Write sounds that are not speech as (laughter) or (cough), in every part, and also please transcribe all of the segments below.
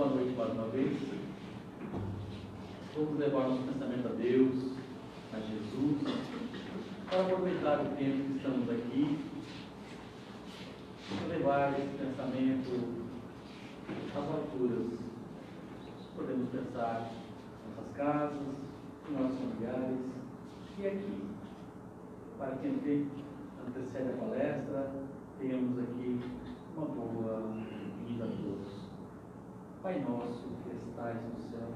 Boa noite mais uma vez. Vamos levar nosso pensamento a Deus, a Jesus, para aproveitar o tempo que estamos aqui, e levar esse pensamento às alturas. Podemos pensar em nossas casas, em nossos familiares e aqui, para quem antecede a palestra, tenhamos aqui uma boa vida a todos. Pai nosso que estais no céu,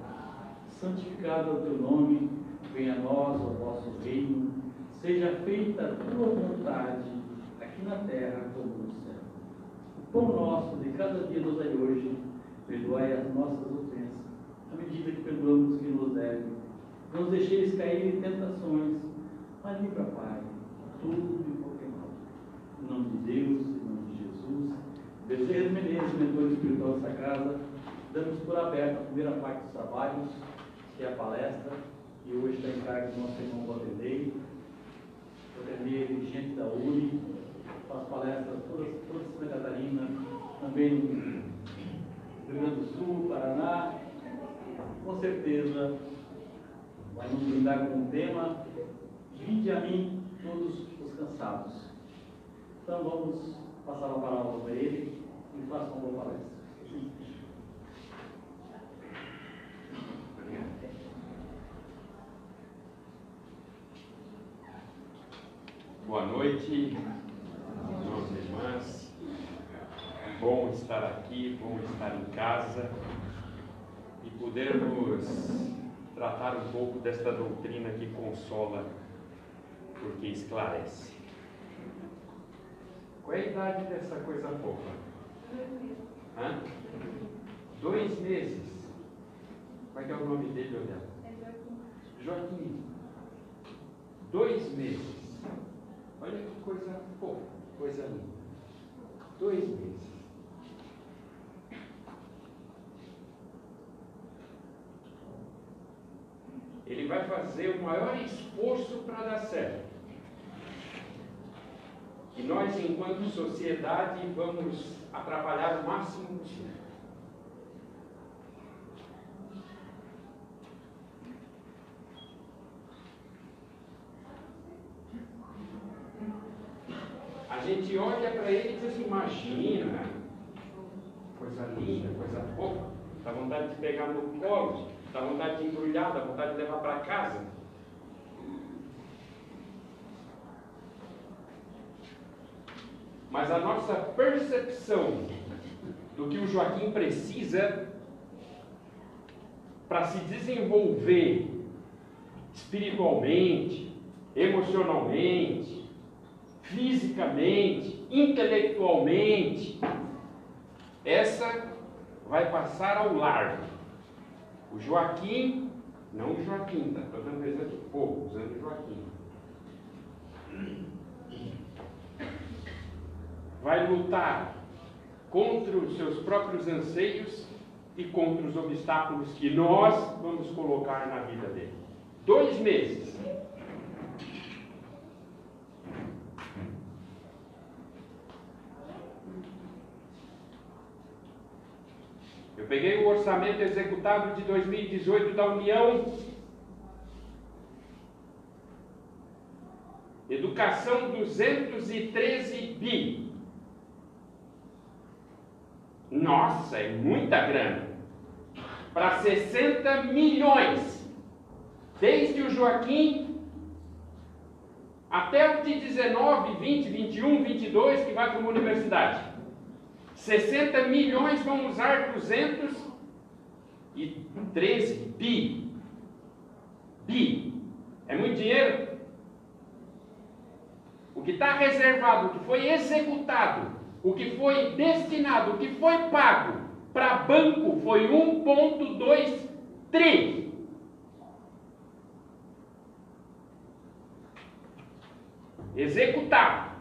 santificado é o teu nome, venha a nós o vosso reino, seja feita a tua vontade, aqui na terra como no céu. O pão nosso de cada dia nos dai hoje, perdoai as nossas ofensas, à medida que perdoamos que nos deve. Não nos deixeis cair em tentações, mas livra, Pai, tudo e qualquer mal. Em nome de Deus, em nome de Jesus. Bezerra Menezes, mentor espiritual dessa casa, damos por aberto a primeira parte dos trabalhos, que é a palestra, e hoje está em cargo do nosso irmão Vanderlei. Vanderlei é dirigente da UNI, faz palestras toda, toda Santa Catarina, também no Rio Grande do Sul, Paraná. Com certeza vai nos brindar com o tema Vinde a mim todos os cansados. Então vamos passar a palavra para ele e faça uma boa palestra. Boa noite, irmãos e irmãs. Bom estar aqui, bom estar em casa e podermos tratar um pouco desta doutrina que consola, porque esclarece. Qual é a idade dessa coisa fofa? Hã? Dois meses. Como é que é o nome dele, Odela? Joaquim. Dois meses. Coisa fofa, coisa linda. Dois meses. Ele vai fazer o maior esforço para dar certo. E nós, enquanto sociedade, vamos atrapalhar o máximo possível. A gente olha para ele e diz assim, imagina, coisa linda, coisa fofa, dá vontade de pegar no colo, dá vontade de embrulhar, dá vontade de levar para casa. Mas a nossa percepção do que o Joaquim precisa para se desenvolver espiritualmente, emocionalmente, fisicamente, intelectualmente, essa vai passar ao largo. O Joaquim, não o Joaquim, tá? Estou dando exemplo de usando o Joaquim. Vai lutar contra os seus próprios anseios e contra os obstáculos que nós vamos colocar na vida dele. Dois meses. Eu peguei o orçamento executado de 2018 da União. Educação 213 bi. Nossa, é muita grana. Para 60 milhões. Desde o Joaquim até o de 19, 20, 21, 22 que vai para uma universidade. 60 milhões vão usar 213 bi. Bi. É muito dinheiro? O que está reservado, o que foi executado, o que foi destinado, o que foi pago para banco foi 1,2 tri. Executado.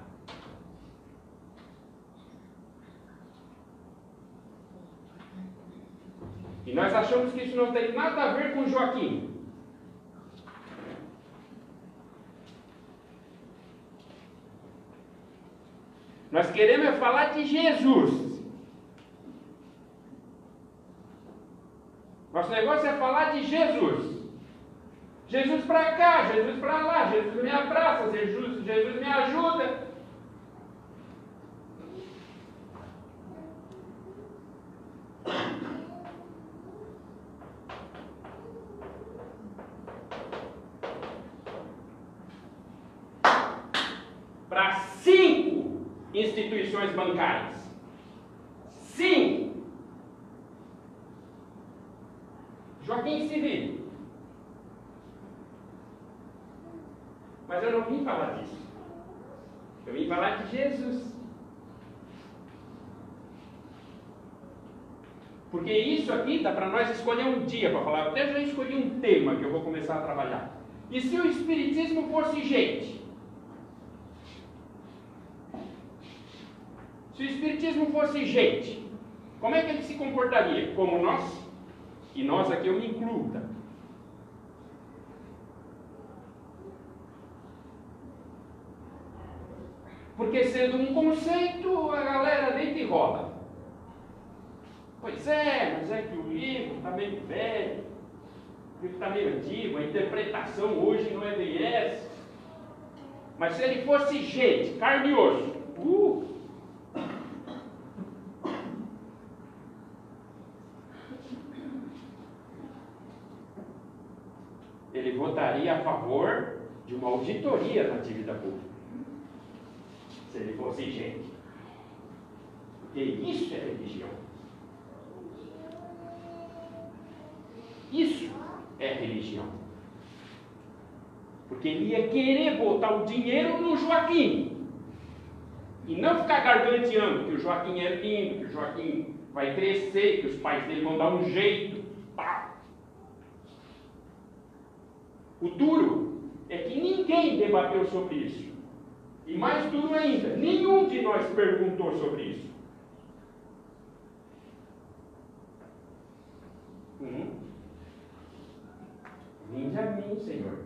E nós achamos que isso não tem nada a ver com Joaquim. Nós queremos é falar de Jesus. Nosso negócio é falar de Jesus. Jesus para cá, Jesus para lá, Jesus me abraça, Jesus, Jesus me ajuda. Para cinco instituições bancárias. Cinco. Joaquim Civil. Mas eu não vim falar disso. Eu vim falar de Jesus. Porque isso aqui dá para nós escolher um dia para falar. Até já escolhi um tema que eu vou começar a trabalhar. E se o Espiritismo fosse gente? Se o Espiritismo fosse gente, como é que ele se comportaria? Como nós? E nós aqui eu me incluo, tá? Porque sendo um conceito, a galera deita e rola. Pois é, mas é que o livro está meio velho, o livro está meio antigo, a interpretação hoje não é bem essa. Mas se ele fosse gente, carne e osso, uh, ele votaria a favor de uma auditoria na dívida pública. Se ele fosse gente. Porque isso é religião. Isso é religião. Porque ele ia querer botar o dinheiro no Joaquim. E não ficar garganteando que o Joaquim é lindo, que o Joaquim vai crescer, que os pais dele vão dar um jeito. Pá. O duro é que ninguém debateu sobre isso. E mais duro ainda, nenhum de nós perguntou sobre isso. Hum? Vinde a mim, Senhor.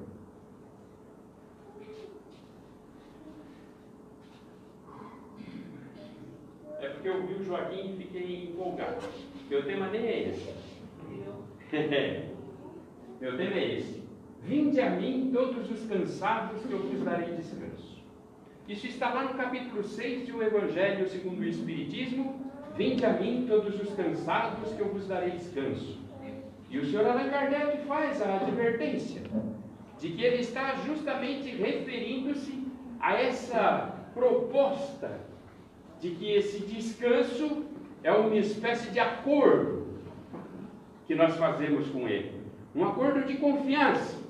É porque eu vi o Joaquim e fiquei empolgado. Meu tema nem é esse. (laughs) Meu tema é esse. Vinde a mim todos os cansados que eu vos darei descanso. Isso está lá no capítulo 6 do Evangelho segundo o Espiritismo. Vinde a mim todos os cansados que eu vos darei descanso. E o senhor Allan Kardec faz a advertência de que ele está justamente referindo-se a essa proposta de que esse descanso é uma espécie de acordo que nós fazemos com ele. Um acordo de confiança.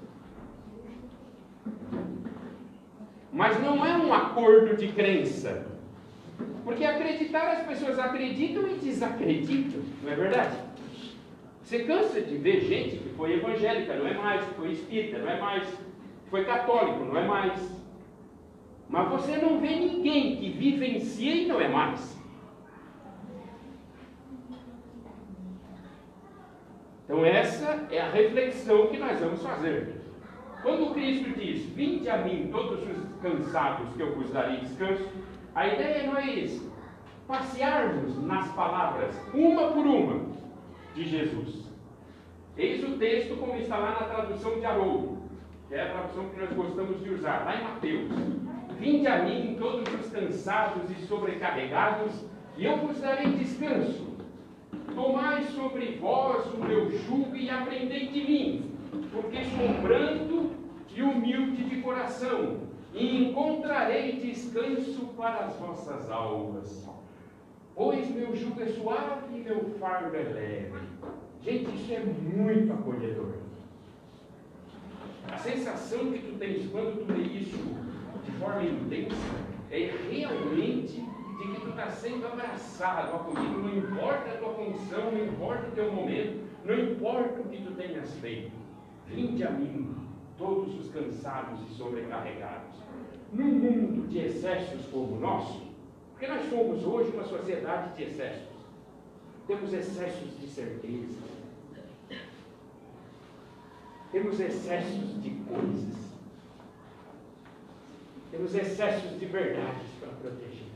Mas não é um acordo de crença. Porque acreditar as pessoas acreditam e desacreditam, não é verdade? Você cansa de ver gente que foi evangélica, não é mais, que foi espírita, não é mais, que foi católico, não é mais. Mas você não vê ninguém que vivencia e não é mais. Então, essa é a reflexão que nós vamos fazer. Quando Cristo diz: Vinde a mim, todos os cansados, que eu vos darei descanso, a ideia é nós passearmos nas palavras, uma por uma, de Jesus. Eis o texto como está lá na tradução de Haroldo, que é a tradução que nós gostamos de usar, lá em Mateus. Vinde a mim todos os cansados e sobrecarregados, e eu vos darei descanso. Tomai sobre vós o meu jugo e aprendei de mim, porque sou brando e humilde de coração, e encontrarei descanso para as vossas almas. Pois meu jugo é suave e meu fardo é leve. Gente, isso é muito acolhedor. A sensação que tu tens quando tu lê isso de forma intensa é realmente de que tu está sendo abraçado, acolhido, não importa a tua condição, não importa o teu momento, não importa o que tu tenhas feito. Vinde a mim, todos os cansados e sobrecarregados. Num mundo de excessos como o nosso, porque nós somos hoje uma sociedade de excessos. Temos excessos de certeza. Temos excessos de coisas. Temos excessos de verdades para proteger.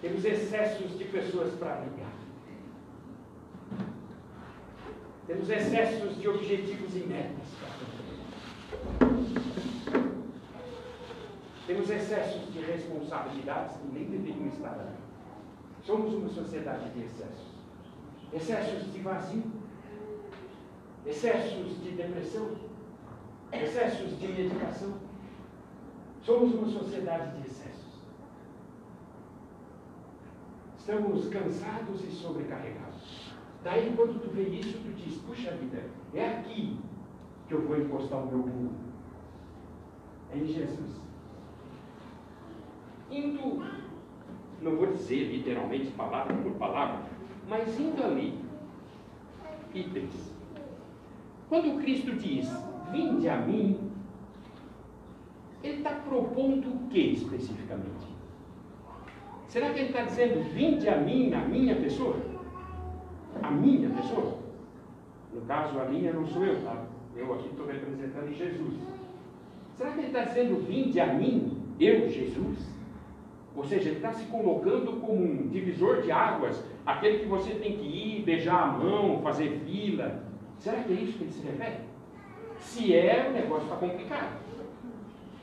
Temos excessos de pessoas para ligar. Temos excessos de objetivos e metas. Temos excessos de responsabilidades que nem deveriam estar ali. Somos uma sociedade de excessos. Excessos de vazio, excessos de depressão, excessos de medicação. Somos uma sociedade de excessos. Estamos cansados e sobrecarregados. Daí, quando tu vê isso, tu diz: puxa vida, é aqui que eu vou encostar o meu burro. É em Jesus. Indo, não vou dizer literalmente palavra por palavra, mas indo ali, itens. Quando Cristo diz: Vinde a mim, ele está propondo o que especificamente? Será que ele está dizendo, vinde a mim, a minha pessoa? A minha pessoa? No caso, a minha não sou eu, tá? Eu aqui estou representando Jesus. Será que ele está dizendo, vinde a mim, eu, Jesus? Ou seja, ele está se colocando como um divisor de águas, aquele que você tem que ir, beijar a mão, fazer fila. Será que é isso que ele se refere? Se é, o negócio está complicado.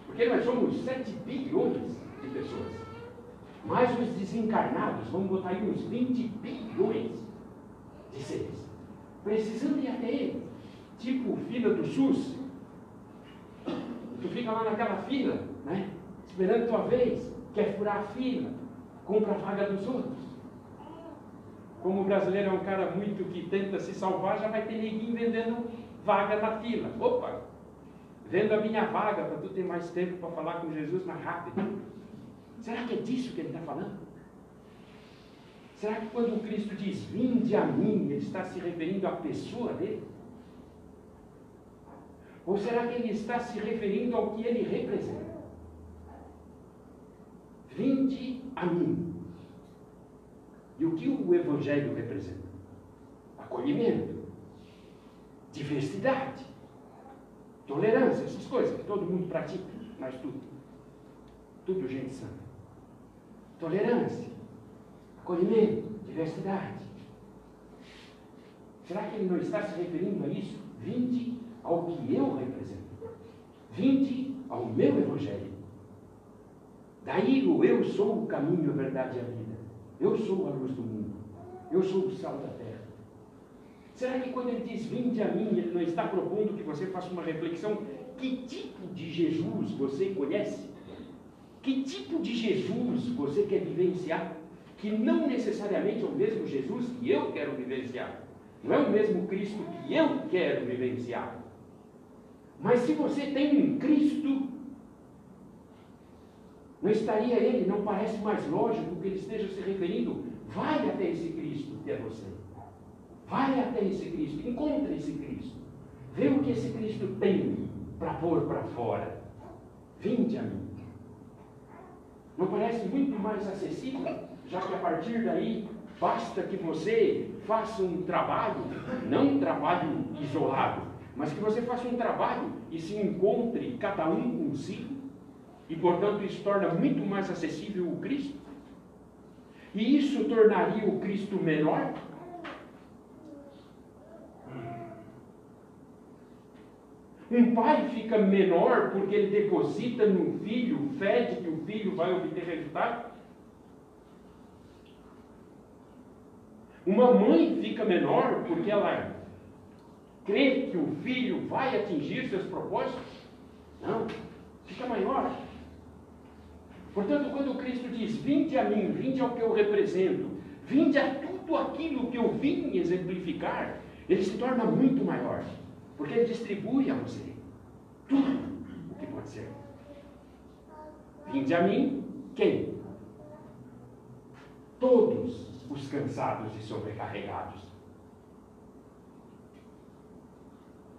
Porque nós somos 7 bilhões de pessoas. Mais os desencarnados, vamos botar aí uns 20 bilhões de seres. Precisando ir até ele. Tipo fila do SUS. Tu fica lá naquela fila, né? Esperando tua vez, quer furar a fila, compra a vaga dos outros. Como o brasileiro é um cara muito que tenta se salvar, já vai ter ninguém vendendo vaga na fila. Opa! Vendo a minha vaga para tu ter mais tempo para falar com Jesus mais rápido. Será que é disso que ele está falando? Será que quando Cristo diz, vinde a mim, ele está se referindo à pessoa dele? Ou será que ele está se referindo ao que ele representa? Vinde a mim. E o que o Evangelho representa? Acolhimento, diversidade, tolerância, essas coisas que todo mundo pratica, mas tudo. Tudo gente santa tolerância, acolhimento, diversidade. Será que ele não está se referindo a isso? Vinde ao que eu represento. Vinde ao meu Evangelho. Daí o eu sou o caminho, a verdade e a vida. Eu sou a luz do mundo. Eu sou o sal da terra. Será que quando ele diz vinde a mim, ele não está propondo que você faça uma reflexão? Que tipo de Jesus você conhece? Que tipo de Jesus você quer vivenciar? Que não necessariamente é o mesmo Jesus que eu quero vivenciar. Não é o mesmo Cristo que eu quero vivenciar. Mas se você tem um Cristo, não estaria ele, não parece mais lógico que ele esteja se referindo? Vai até esse Cristo que é você. Vai até esse Cristo, encontre esse Cristo. Vê o que esse Cristo tem para pôr para fora. Vinde a mim. Não parece muito mais acessível, já que a partir daí basta que você faça um trabalho, não um trabalho isolado, mas que você faça um trabalho e se encontre cada um consigo, e portanto isso torna muito mais acessível o Cristo. E isso tornaria o Cristo menor? Um pai fica menor porque ele deposita no filho fé de que o filho vai obter resultado? Uma mãe fica menor porque ela crê que o filho vai atingir seus propósitos? Não, fica maior. Portanto, quando Cristo diz: Vinde a mim, vinde ao que eu represento, vinde a tudo aquilo que eu vim exemplificar, ele se torna muito maior. Porque ele distribui a você tudo o que pode ser. Vinde a mim, quem? Todos os cansados e sobrecarregados.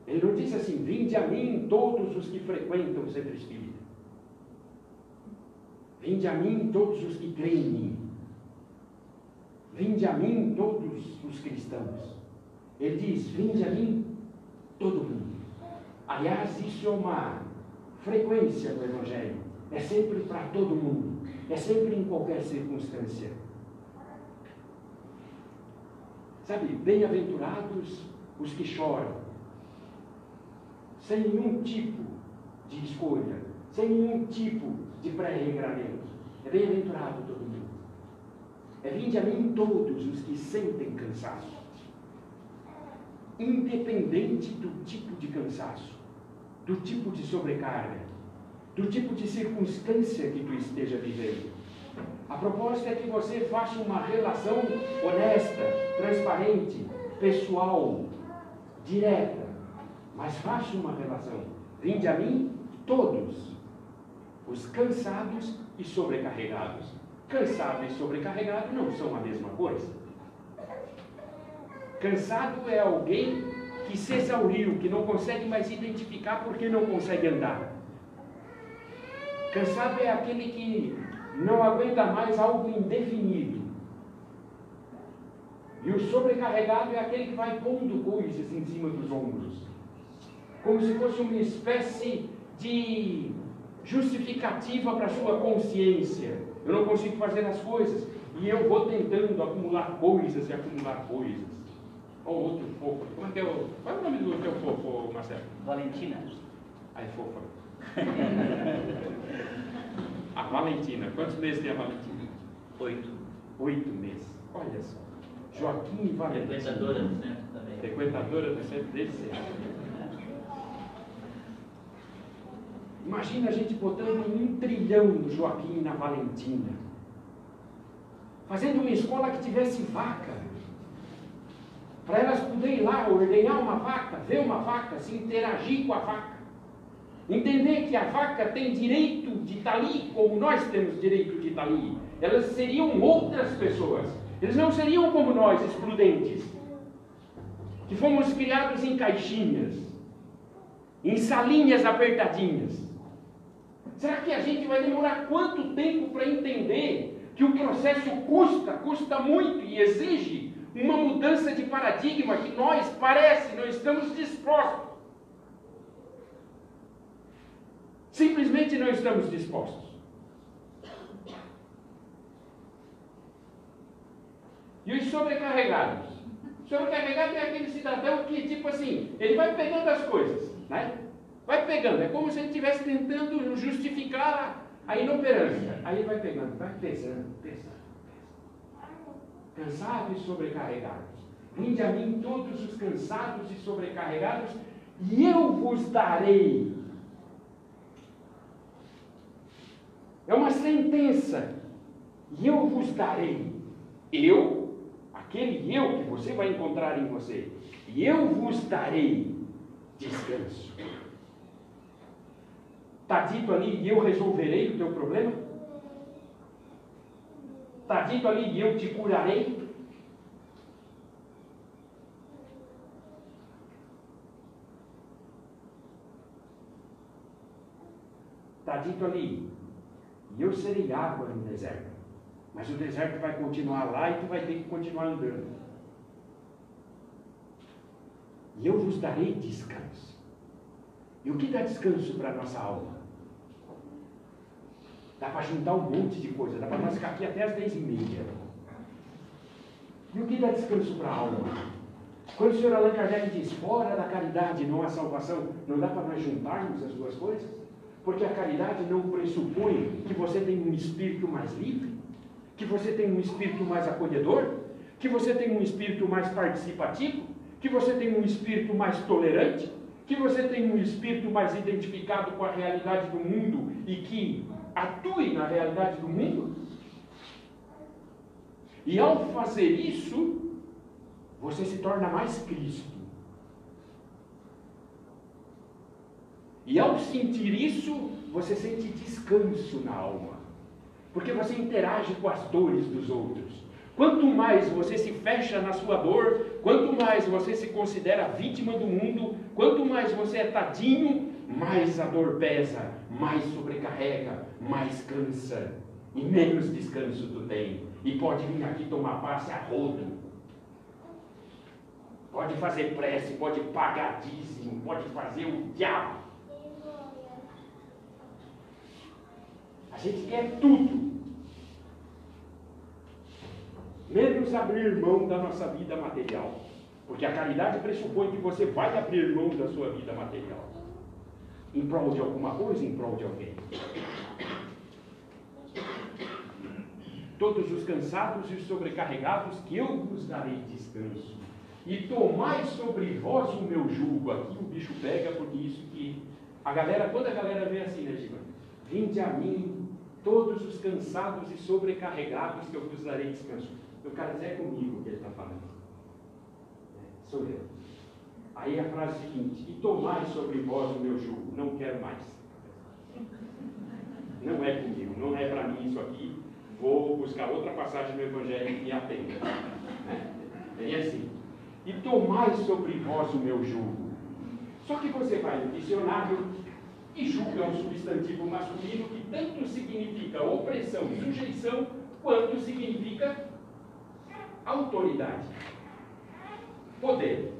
Ele não disse assim: Vinde a mim todos os que frequentam o centro espírita. Vinde a mim todos os que creem em mim. Vinde a mim todos os cristãos. Ele diz: Vinde a mim todo mundo. Aliás, isso é uma frequência do Evangelho. É sempre para todo mundo. É sempre em qualquer circunstância. Sabe, bem-aventurados os que choram, sem nenhum tipo de escolha, sem nenhum tipo de pré-regramento. É bem-aventurado todo mundo. É vinde a mim todos os que sentem cansaço, independente do tipo de cansaço, do tipo de sobrecarga, do tipo de circunstância que tu esteja vivendo. A proposta é que você faça uma relação honesta, transparente, pessoal, direta, mas faça uma relação. Vinde a mim todos, os cansados e sobrecarregados. Cansado e sobrecarregado não são a mesma coisa. Cansado é alguém que se exauriu, que não consegue mais identificar porque não consegue andar. Cansado é aquele que não aguenta mais algo indefinido. E o sobrecarregado é aquele que vai pondo coisas em cima dos ombros, como se fosse uma espécie de justificativa para a sua consciência. Eu não consigo fazer as coisas e eu vou tentando acumular coisas e acumular coisas. Ou outro fofo. Como é que é o. Qual é o nome do teu fofo, Marcelo? Valentina. Ai, fofa. (laughs) a Valentina. Quantos meses tem a Valentina? Oito. Oito meses. Olha só. Joaquim e Valentina. Frequentadora do centro também. Frequentadora do centro desde sempre. Imagina a gente botando um trilhão no Joaquim e na Valentina. Fazendo uma escola que tivesse vaca. Para elas poderem ir lá ordenhar uma vaca, ver uma vaca, se interagir com a vaca. Entender que a vaca tem direito de estar ali como nós temos direito de estar ali. Elas seriam outras pessoas. Eles não seriam como nós, excludentes. Que fomos criados em caixinhas, em salinhas apertadinhas. Será que a gente vai demorar quanto tempo para entender que o processo custa, custa muito e exige uma mudança de paradigma que nós, parece, não estamos dispostos? Simplesmente não estamos dispostos. E os sobrecarregados? Sobrecarregado é aquele cidadão que, tipo assim, ele vai pegando as coisas, né? Vai pegando, é como se ele estivesse tentando justificar a inoperância. Aí ele vai pegando, vai pesando, pesando, pesando. Cansados e sobrecarregados. Vinde a mim todos os cansados e sobrecarregados, e eu vos darei. É uma sentença. E eu vos darei. Eu, aquele eu que você vai encontrar em você, e eu vos darei descanso. Está dito ali, e eu resolverei o teu problema? Está dito ali, e eu te curarei? Está dito ali, e eu serei água no deserto. Mas o deserto vai continuar lá e tu vai ter que continuar andando. E eu vos darei descanso. E o que dá descanso para a nossa alma? Dá para juntar um monte de coisa, dá para nós ficar aqui até as dez e meia. E o que dá descanso para a alma? Quando o senhor Allan Kardec diz, fora da caridade não há salvação, não dá para nós juntarmos as duas coisas? Porque a caridade não pressupõe que você tem um espírito mais livre, que você tem um espírito mais acolhedor, que você tem um espírito mais participativo, que você tem um espírito mais tolerante, que você tem um espírito mais identificado com a realidade do mundo e que atue na realidade do mundo. E ao fazer isso, você se torna mais Cristo. E ao sentir isso, você sente descanso na alma. Porque você interage com as dores dos outros. Quanto mais você se fecha na sua dor, quanto mais você se considera vítima do mundo, quanto mais você é tadinho, mais a dor pesa, mais sobrecarrega, mais cansa e menos descanso tu tem. E pode vir aqui tomar passe a rodo. Pode fazer prece, pode pagar dízimo, pode fazer o diabo. A gente quer tudo. Menos abrir mão da nossa vida material. Porque a caridade pressupõe que você vai abrir mão da sua vida material. Em prol de alguma coisa, em prol de alguém. Todos os cansados e os sobrecarregados, que eu vos darei descanso. E tomai sobre vós o meu jugo. Aqui o bicho pega, porque isso que. A galera, quando a galera vê assim, né, Giba? Vinde a mim, todos os cansados e sobrecarregados, que eu vos darei descanso. O cara diz, é comigo que ele está falando. É, sou eu. Aí a frase seguinte: E tomai sobre vós o meu jugo. Não quero mais. Não é comigo, não é para mim isso aqui. Vou buscar outra passagem no Evangelho que me atenda. É, é assim. E tomai sobre vós o meu jugo. Só que você vai no dicionário e jugo é um substantivo masculino que tanto significa opressão e sujeição, quanto significa autoridade, poder.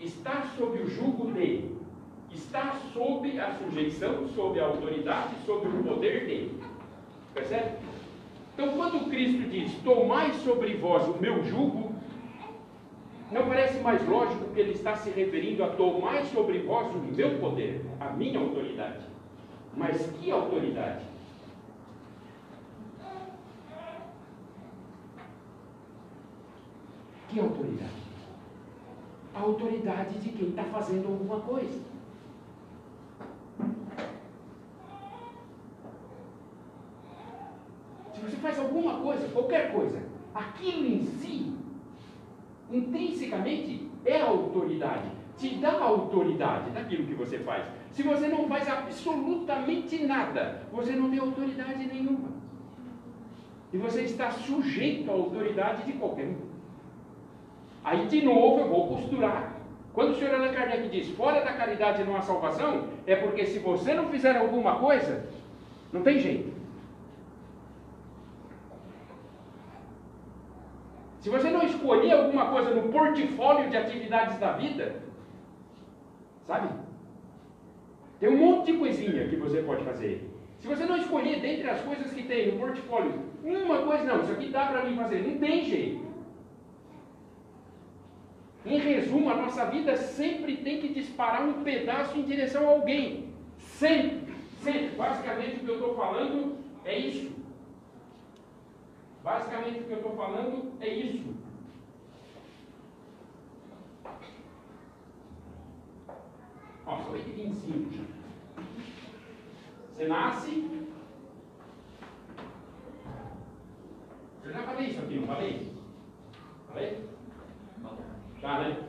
Está sob o jugo de, está sob a sujeição, sob a autoridade, sob o poder de. Percebe? Então, quando Cristo diz: Tomai sobre vós o meu jugo, não parece mais lógico que ele está se referindo a tomar sobre vós o meu poder, a minha autoridade. Mas que autoridade? Que autoridade? A autoridade de quem está fazendo alguma coisa. Se você faz alguma coisa, qualquer coisa, aquilo em si, intrinsecamente, é autoridade. Te dá autoridade daquilo que você faz. Se você não faz absolutamente nada, você não tem autoridade nenhuma. E você está sujeito à autoridade de qualquer um. Aí, de novo, eu vou costurar. Quando o senhor Allan Kardec diz fora da caridade não há salvação, é porque se você não fizer alguma coisa, não tem jeito. Se você não escolher alguma coisa no portfólio de atividades da vida, sabe? Tem um monte de coisinha que você pode fazer. Se você não escolher dentre as coisas que tem no portfólio, uma coisa, não, isso aqui dá para mim fazer, não tem jeito. Em resumo, a nossa vida sempre tem que disparar um pedaço em direção a alguém. Sempre, sempre. Basicamente o que eu estou falando é isso. Basicamente o que eu estou falando é isso. Nossa, 8h25 já. Você nasce. Eu já falei isso aqui, não falei? Falei? Tá, né?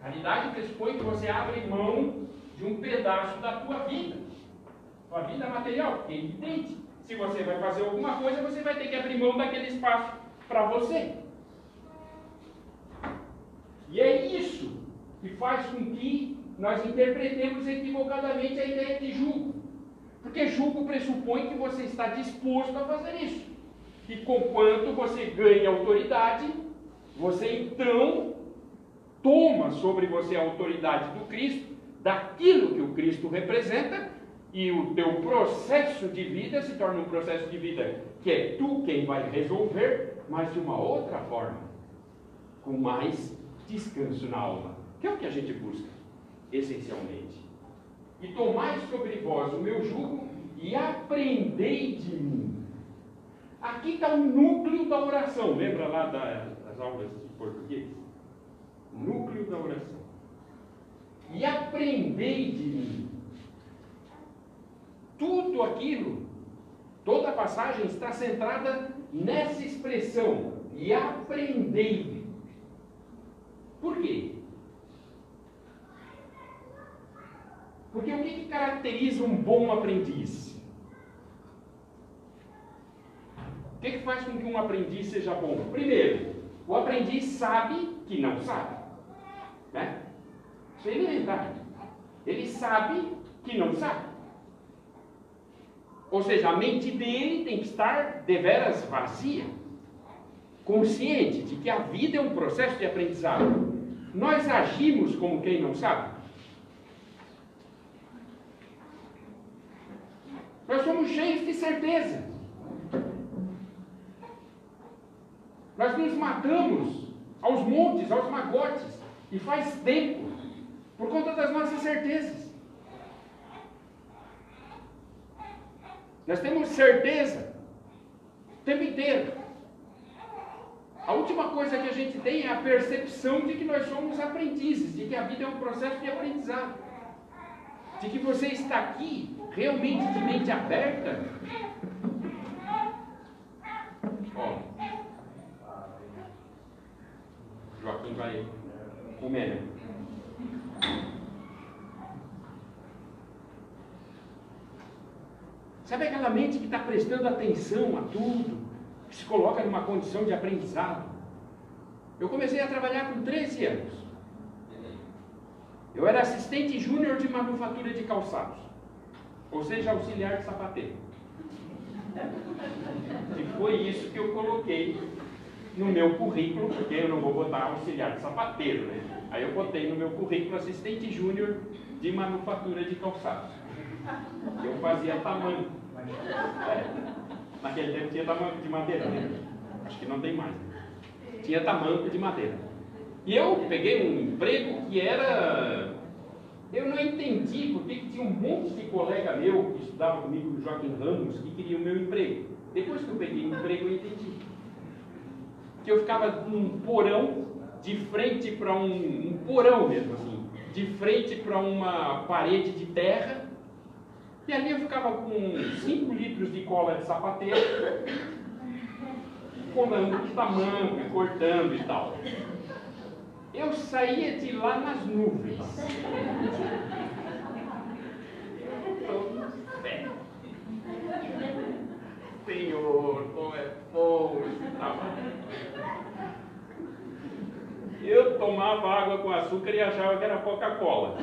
Caridade pressupõe que você abre mão de um pedaço da tua vida. Tua vida material, é evidente. Se você vai fazer alguma coisa, você vai ter que abrir mão daquele espaço para você. E é isso que faz com que nós interpretemos equivocadamente a ideia de julgo. Porque julgo pressupõe que você está disposto a fazer isso. E conquanto você ganha autoridade, você então toma sobre você a autoridade do Cristo, daquilo que o Cristo representa, e o teu processo de vida se torna um processo de vida que é tu quem vai resolver, mas de uma outra forma, com mais descanso na alma, que é o que a gente busca, essencialmente. E tomai sobre vós o meu jugo e aprendei de mim Aqui está o núcleo da oração. Lembra lá das aulas de português? Núcleo da oração. E aprendei de mim. Tudo aquilo, toda a passagem está centrada nessa expressão. E aprendei. Por quê? Porque o que, que caracteriza um bom aprendiz? que, que faz com que um aprendiz seja bom? Primeiro, o aprendiz sabe que não sabe. Né? Isso é elementar. Ele sabe que não sabe. Ou seja, a mente dele tem que estar deveras vazia, consciente de que a vida é um processo de aprendizado. Nós agimos como quem não sabe. Nós somos cheios de certeza. Nós nos matamos aos montes, aos magotes, e faz tempo, por conta das nossas certezas. Nós temos certeza o tempo inteiro. A última coisa que a gente tem é a percepção de que nós somos aprendizes, de que a vida é um processo de aprendizado. De que você está aqui realmente de mente aberta. Ó, Joaquim vai comer, Sabe aquela mente que está prestando atenção a tudo, que se coloca numa condição de aprendizado? Eu comecei a trabalhar com 13 anos. Eu era assistente júnior de manufatura de calçados, ou seja, auxiliar de sapateiro. E foi isso que eu coloquei no meu currículo, porque eu não vou botar auxiliar de sapateiro, né? Aí eu botei no meu currículo assistente júnior de manufatura de calçados. Eu fazia tamanho. É. Naquele tempo tinha tamanho de madeira, né? Acho que não tem mais. Tinha tamanho de madeira. E eu peguei um emprego que era. Eu não entendi porque tinha um monte de colega meu que estudava comigo, Joaquim Ramos, que queria o meu emprego. Depois que eu peguei o emprego, eu entendi. Que eu ficava num porão, de frente para um, um porão mesmo assim, de frente para uma parede de terra, e ali eu ficava com 5 litros de cola de sapateiro, colando de tamanho, cortando e tal. Eu saía de lá nas nuvens. Senhor, como é bom Eu tomava água com açúcar e achava que era Coca-Cola.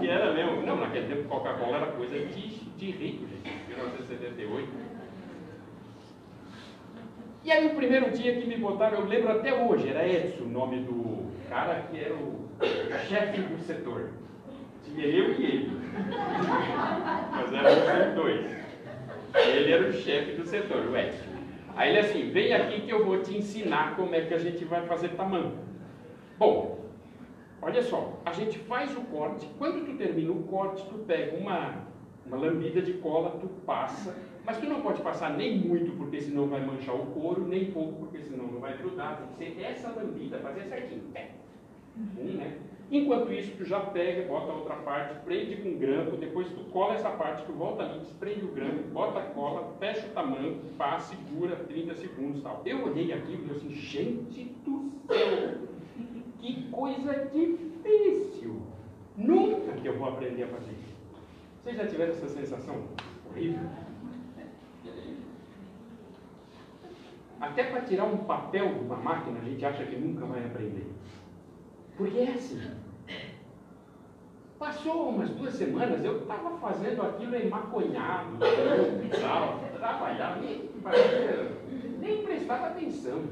Que era mesmo. Não, naquele tempo Coca-Cola era coisa de, de rico, gente. 1978. E aí o primeiro dia que me botaram, eu lembro até hoje, era Edson o nome do cara que era o chefe do setor. Tinha eu e ele. Mas os dois. Ele era o chefe do setor, o Edson. Aí ele assim, vem aqui que eu vou te ensinar como é que a gente vai fazer tamanho. Bom, olha só, a gente faz o corte, quando tu termina o corte, tu pega uma, uma lambida de cola, tu passa, mas tu não pode passar nem muito, porque senão vai manchar o couro, nem pouco, porque senão não vai grudar, tem que ser essa lambida, fazer certinho. Um, né? Enquanto isso, tu já pega, bota a outra parte, prende com grampo, depois tu cola essa parte, tu volta ali, prende o grampo, bota a cola, fecha o tamanho, passa, segura 30 segundos tal. Eu olhei aquilo e falei assim, gente do céu, que coisa difícil! Nunca que eu vou aprender a fazer isso. Vocês já tiveram essa sensação horrível? Até para tirar um papel de uma máquina, a gente acha que nunca vai aprender. Porque é assim. Passou umas duas semanas, eu estava fazendo aquilo emaconhado, trabalhava, nem, nem prestava atenção.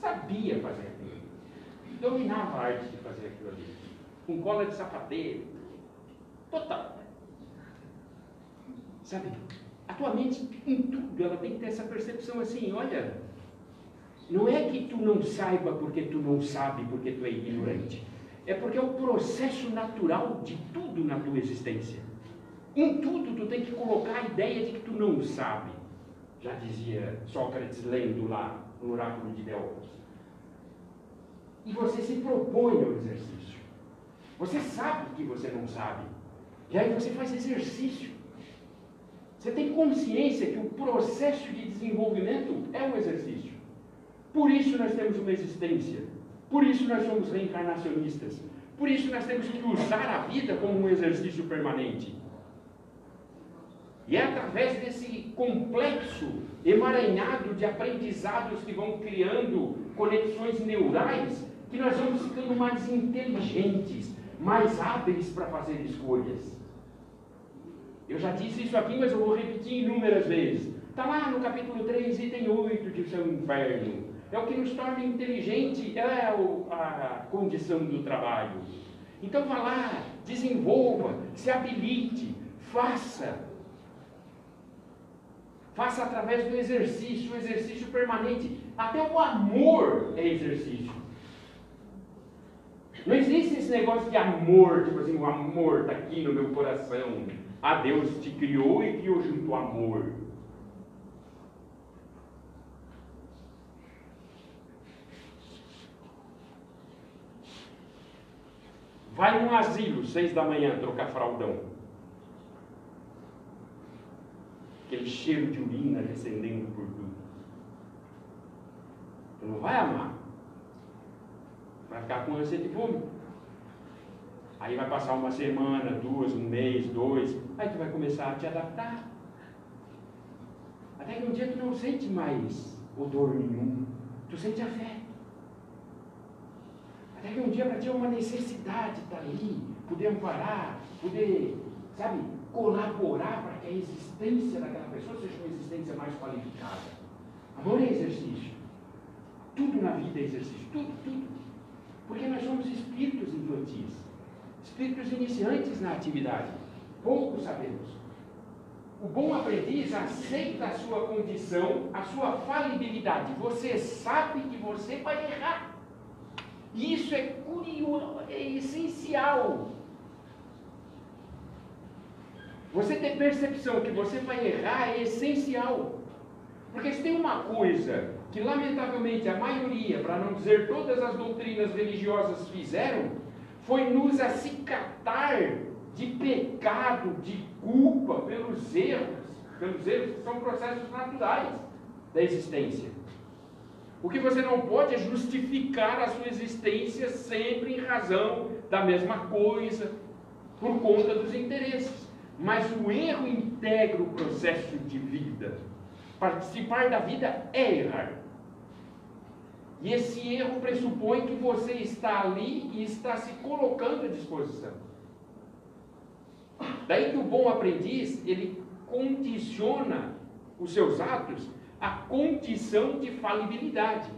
Sabia fazer. Dominava a arte de fazer aquilo ali. Com cola de sapateiro. Total. Sabe? A tua mente, em tudo, ela tem que ter essa percepção assim, olha, não é que tu não saiba porque tu não sabe, porque tu é ignorante. É porque é o processo natural de tudo na tua existência. Em tudo tu tem que colocar a ideia de que tu não sabe. Já dizia Sócrates lendo lá no oráculo de Delfos. E você se propõe ao exercício. Você sabe que você não sabe. E aí você faz exercício. Você tem consciência que o processo de desenvolvimento é um exercício. Por isso nós temos uma existência. Por isso nós somos reencarnacionistas. Por isso nós temos que usar a vida como um exercício permanente. E é através desse complexo emaranhado de aprendizados que vão criando conexões neurais que nós vamos ficando mais inteligentes, mais hábeis para fazer escolhas. Eu já disse isso aqui, mas eu vou repetir inúmeras vezes. Está lá no capítulo 3, item 8 de Seu Inferno. É o que nos torna inteligente, é a condição do trabalho. Então vá lá, desenvolva, se habilite, faça. Faça através do exercício, o exercício permanente. Até o amor é exercício. Não existe esse negócio de amor, tipo assim, o amor está aqui no meu coração. Ah, Deus te criou e criou junto amor. Vai num asilo, seis da manhã, trocar fraldão. Aquele cheiro de urina descendendo por tudo. Tu não vai amar. Vai ficar com ânsia de vômito. Aí vai passar uma semana, duas, um mês, dois. Aí tu vai começar a te adaptar. Até que um dia tu não sente mais odor nenhum. Tu sente afeto. Até que um dia para ti é uma necessidade estar ali, poder amparar, poder, sabe, colaborar para que a existência daquela pessoa seja uma existência mais qualificada. Amor é exercício. Tudo na vida é exercício. Tudo, tudo. Porque nós somos espíritos infantis, espíritos iniciantes na atividade. Pouco sabemos. O bom aprendiz aceita a sua condição, a sua falibilidade. Você sabe que você vai errar. Isso é curioso, é essencial. Você ter percepção que você vai errar é essencial. Porque se tem uma coisa que, lamentavelmente, a maioria, para não dizer todas as doutrinas religiosas fizeram, foi nos acicatar de pecado, de culpa pelos erros, pelos erros que são processos naturais da existência. O que você não pode é justificar a sua existência sempre em razão da mesma coisa, por conta dos interesses. Mas o erro integra o processo de vida. Participar da vida é errar. E esse erro pressupõe que você está ali e está se colocando à disposição. Daí que o bom aprendiz, ele condiciona os seus atos a condição de falibilidade.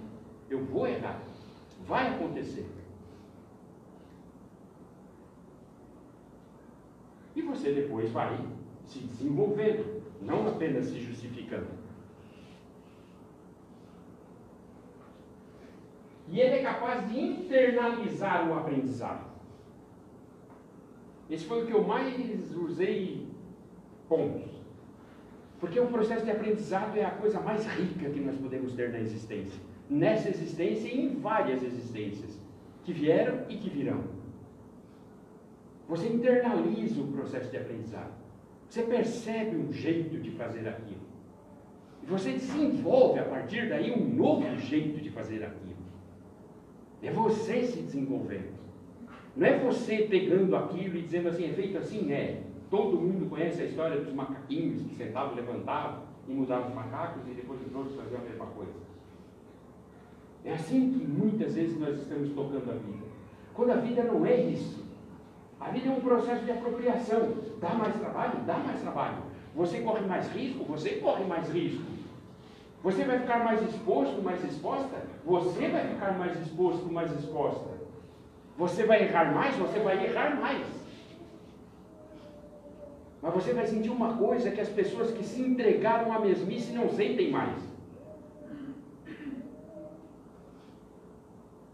Eu vou errar, vai acontecer. E você depois vai se desenvolvendo, não apenas se justificando. E ele é capaz de internalizar o aprendizado. Esse foi o que eu mais usei pontos. Porque o processo de aprendizado é a coisa mais rica que nós podemos ter na existência. Nessa existência e em várias existências que vieram e que virão. Você internaliza o processo de aprendizado. Você percebe um jeito de fazer aquilo. E você desenvolve a partir daí um novo jeito de fazer aquilo. É você se desenvolvendo. Não é você pegando aquilo e dizendo assim, é feito assim, é. Todo mundo conhece a história dos macaquinhos que sentavam, levantavam e mudavam os macacos e depois os outros faziam a mesma coisa. É assim que muitas vezes nós estamos tocando a vida. Quando a vida não é isso. A vida é um processo de apropriação. Dá mais trabalho? Dá mais trabalho. Você corre mais risco? Você corre mais risco. Você vai ficar mais exposto, mais exposta? Você vai ficar mais exposto, mais exposta. Você vai errar mais? Você vai errar mais. Mas você vai sentir uma coisa que as pessoas que se entregaram à mesmice não sentem mais.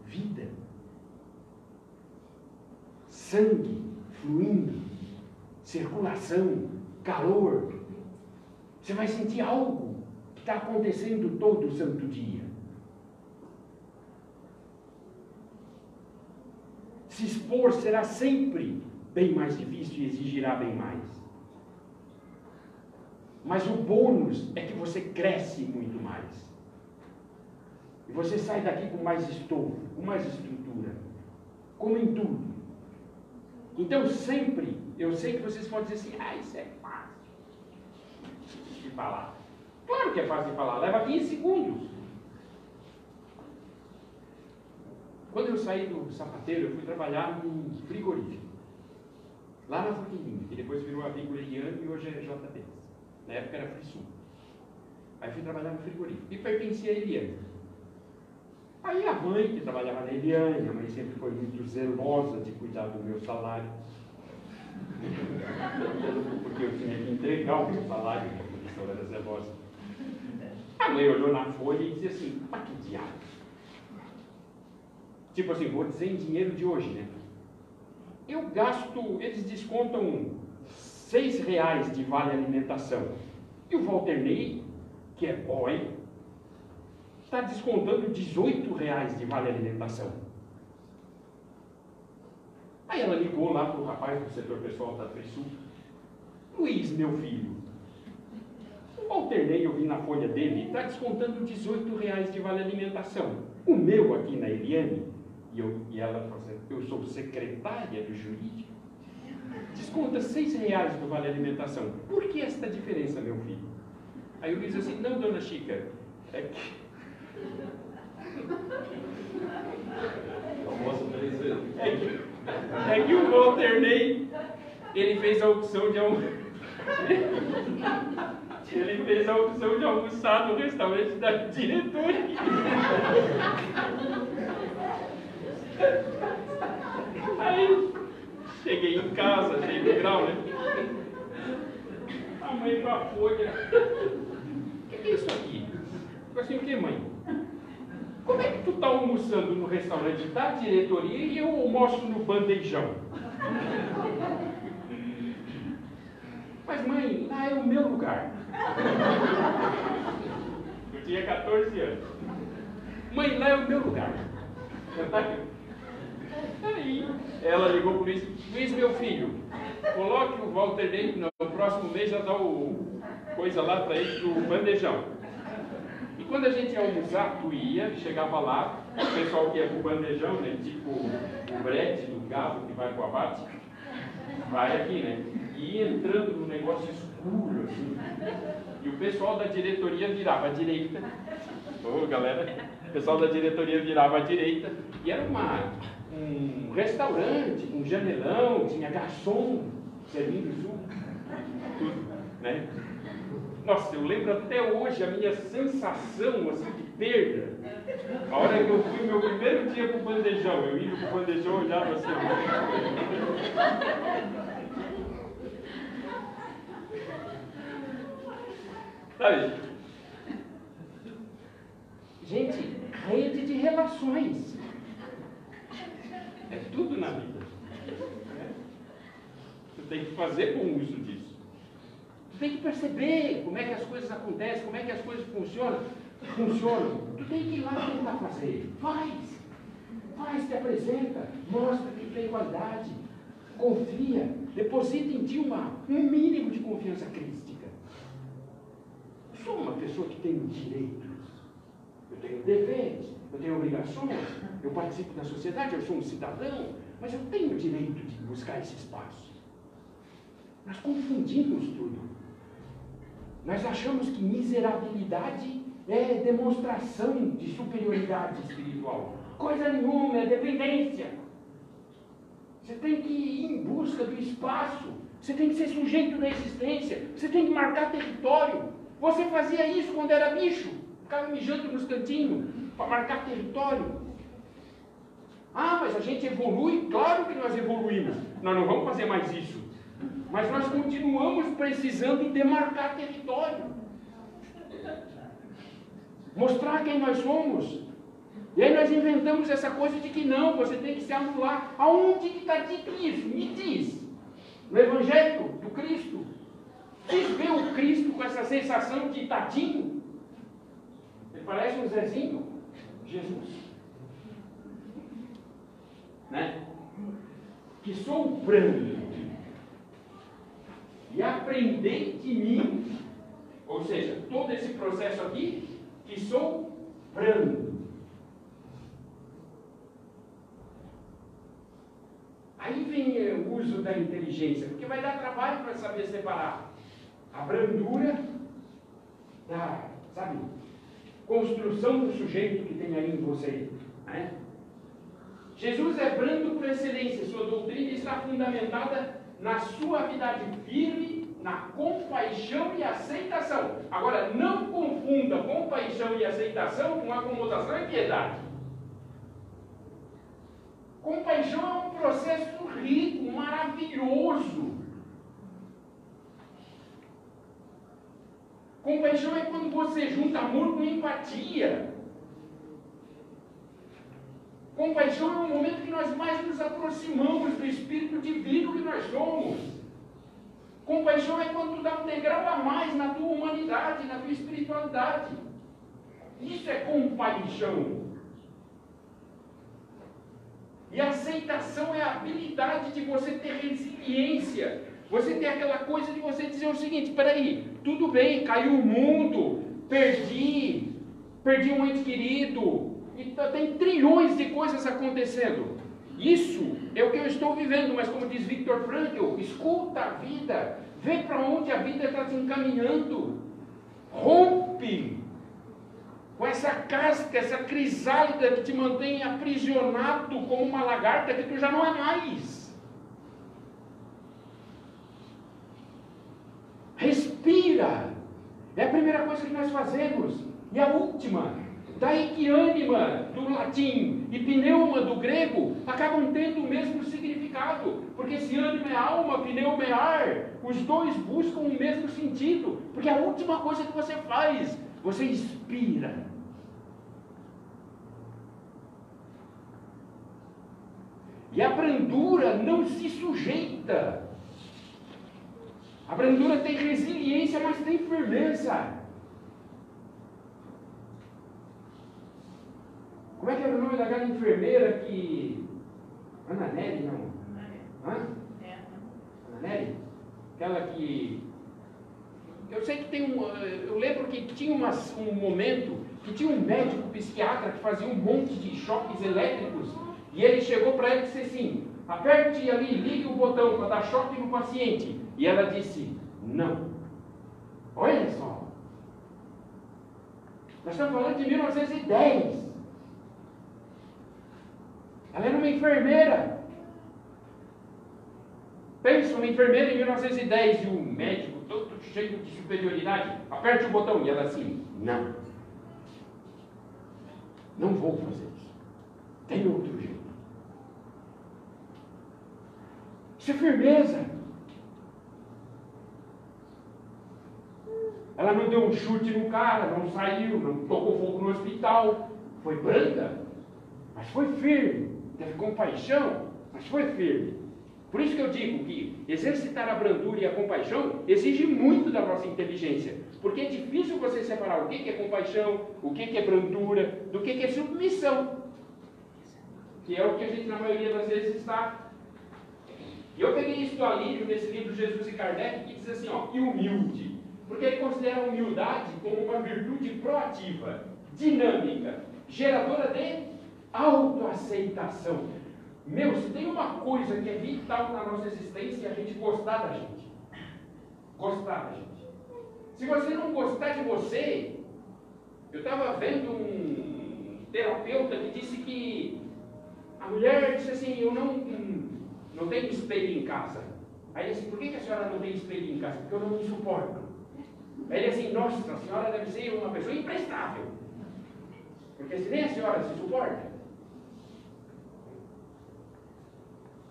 Vida. Sangue fluindo. Circulação. Calor. Você vai sentir algo está acontecendo todo santo dia. Se expor será sempre bem mais difícil e exigirá bem mais. Mas o bônus é que você cresce muito mais. E você sai daqui com mais estofo, com mais estrutura. Como em tudo. Então sempre, eu sei que vocês podem dizer assim, ah, isso é fácil de falar. Claro que é fácil de falar, leva 15 segundos. Quando eu saí do sapateiro, eu fui trabalhar num frigorífico. Lá na Forquilinha, que depois virou Avícola Iriane e hoje é JB. Na época era Frisul. Aí fui trabalhar no frigorífico. E pertencia a Eliane. Aí a mãe, que trabalhava na Eliane, a mãe sempre foi muito zelosa de cuidar do meu salário. (laughs) Porque eu tinha que entregar o meu salário, porque a professora era zelosa. A mãe olhou na folha e disse assim, mas que diabo? Tipo assim, vou dizer em dinheiro de hoje, né? Eu gasto, eles descontam seis reais de vale alimentação. E o Walter Ney, que é boy, está descontando 18 reais de vale alimentação. Aí ela ligou lá para o rapaz do setor pessoal da Trisul. Luiz, meu filho, eu vi na folha dele, está descontando 18 reais de vale alimentação. O meu aqui na Eliane, e, eu, e ela falou assim, eu sou secretária do jurídico, desconta 6 reais do vale alimentação. Por que esta diferença, meu filho? Aí o Luiz disse assim, não, dona Chica, é que é que, é que o Walter Ney, ele fez a opção de Ele fez a opção de almoçar no restaurante da diretoria. Aí cheguei em casa, cheguei no grau, né? A mãe com a folha. O que, é isso aqui? Eu assim, o que, mãe? Como é que tu está almoçando no restaurante da diretoria e eu almoço no bandejão? Mas mãe, lá é o meu lugar. Eu tinha 14 anos. Mãe, lá é o meu lugar. Aí ela ligou para o Luiz, Luiz, meu filho, coloque o Walter dentro no próximo mês já dá o coisa lá para ele do bandejão quando a gente ia almoçar, tu ia, chegava lá, o pessoal que ia pro bandejão, né? Tipo o brete do gado que vai pro abate, vai aqui, né? E entrando num negócio escuro, assim. E o pessoal da diretoria virava à direita. Ô, oh, galera, o pessoal da diretoria virava à direita. E era uma, um restaurante, um janelão, tinha garçom servindo suco, tudo, né? Nossa, eu lembro até hoje a minha sensação assim, de perda. A hora que eu fui meu primeiro dia para o bandejão, eu ia o bandejão olhava assim. Sabe? Gente, rede de relações. É tudo na vida. Você tem que fazer bom uso disso. Tu tem que perceber como é que as coisas acontecem, como é que as coisas funcionam. Funcionam. Tu tem que ir lá tentar fazer. Faz. Faz, te apresenta. Mostra que tem qualidade. Confia. Deposita em ti uma, um mínimo de confiança crística. Sou uma pessoa que tem direitos. Eu tenho deveres. Eu tenho obrigações. Eu participo da sociedade. Eu sou um cidadão. Mas eu tenho o direito de buscar esse espaço. Nós confundimos tudo. Nós achamos que miserabilidade é demonstração de superioridade espiritual. Coisa nenhuma, é dependência. Você tem que ir em busca do espaço. Você tem que ser sujeito da existência. Você tem que marcar território. Você fazia isso quando era bicho. Ficava mijando nos cantinhos para marcar território. Ah, mas a gente evolui? Claro que nós evoluímos. Nós não vamos fazer mais isso. Mas nós continuamos precisando demarcar território. Mostrar quem nós somos. E aí nós inventamos essa coisa de que não, você tem que se anular. Aonde que está dito isso? Me diz. No Evangelho do Cristo. Vocês vê o Cristo com essa sensação de tadinho? Ele parece um Zezinho? Jesus. Né? Que sou branco e aprender de mim, ou seja, todo esse processo aqui, que sou brando. Aí vem o uso da inteligência, porque vai dar trabalho para saber separar a brandura da, sabe, construção do sujeito que tem aí em você. Né? Jesus é brando por excelência, sua doutrina está fundamentada na suavidade firme, na compaixão e aceitação. Agora, não confunda compaixão e aceitação com acomodação e piedade. Compaixão é um processo rico, maravilhoso. Compaixão é quando você junta amor com empatia. Compaixão é o momento que nós mais nos aproximamos do Espírito Divino que nós somos. Compaixão é quando tu dá um degrau a mais na tua humanidade, na tua espiritualidade. Isso é compaixão. E aceitação é a habilidade de você ter resiliência. Você ter aquela coisa de você dizer o seguinte: peraí, tudo bem, caiu o mundo, perdi, perdi um ente querido, e tem trilhões de coisas acontecendo. Isso é o que eu estou vivendo, mas como diz Victor Frankl, escuta a vida, vê para onde a vida está te encaminhando, rompe com essa casca, essa crisálida que te mantém aprisionado como uma lagarta que tu já não é mais. É a primeira coisa que nós fazemos. E a última, Daí que ânima do latim e pneuma do grego acabam tendo o mesmo significado. Porque se ânima é alma, pneuma é ar, os dois buscam o mesmo sentido. Porque a última coisa que você faz, você inspira. E a brandura não se sujeita. A brandura tem resiliência, mas tem firmeza. Como é que era o nome daquela enfermeira que. Ana Nery, não? Hã? É. Ana Nery? Aquela que. Eu sei que tem um. Eu lembro que tinha um momento que tinha um médico psiquiatra que fazia um monte de choques elétricos. E ele chegou para ela e disse assim: aperte ali, ligue o botão para dar choque no paciente. E ela disse: não. Olha só. Nós estamos falando de 1910. Ela era uma enfermeira. Pensa, uma enfermeira em 1910 e um médico todo cheio de superioridade. Aperte o botão. E ela assim, não. Não vou fazer isso. Tem outro jeito. Isso é firmeza. Ela não deu um chute no cara, não saiu, não tocou fogo no hospital. Foi branda, mas foi firme teve compaixão, mas foi firme. Por isso que eu digo que exercitar a brandura e a compaixão exige muito da nossa inteligência. Porque é difícil você separar o que é compaixão, o que é brandura, do que é submissão. Que é o que a gente, na maioria das vezes, está. E eu peguei isso do Alírio nesse livro Jesus e Kardec, que diz assim, ó, e humilde. Porque ele considera a humildade como uma virtude proativa, dinâmica, geradora de autoaceitação. Meu, se tem uma coisa que é vital na nossa existência, é a gente gostar da gente. Gostar da gente. Se você não gostar de você, eu estava vendo um terapeuta que disse que a mulher disse assim, eu não, não tenho espelho em casa. Aí ele disse, por que, que a senhora não tem espelho em casa? Porque eu não me suporto. Ele assim, nossa, a senhora deve ser uma pessoa imprestável. Porque se nem a senhora se suporta,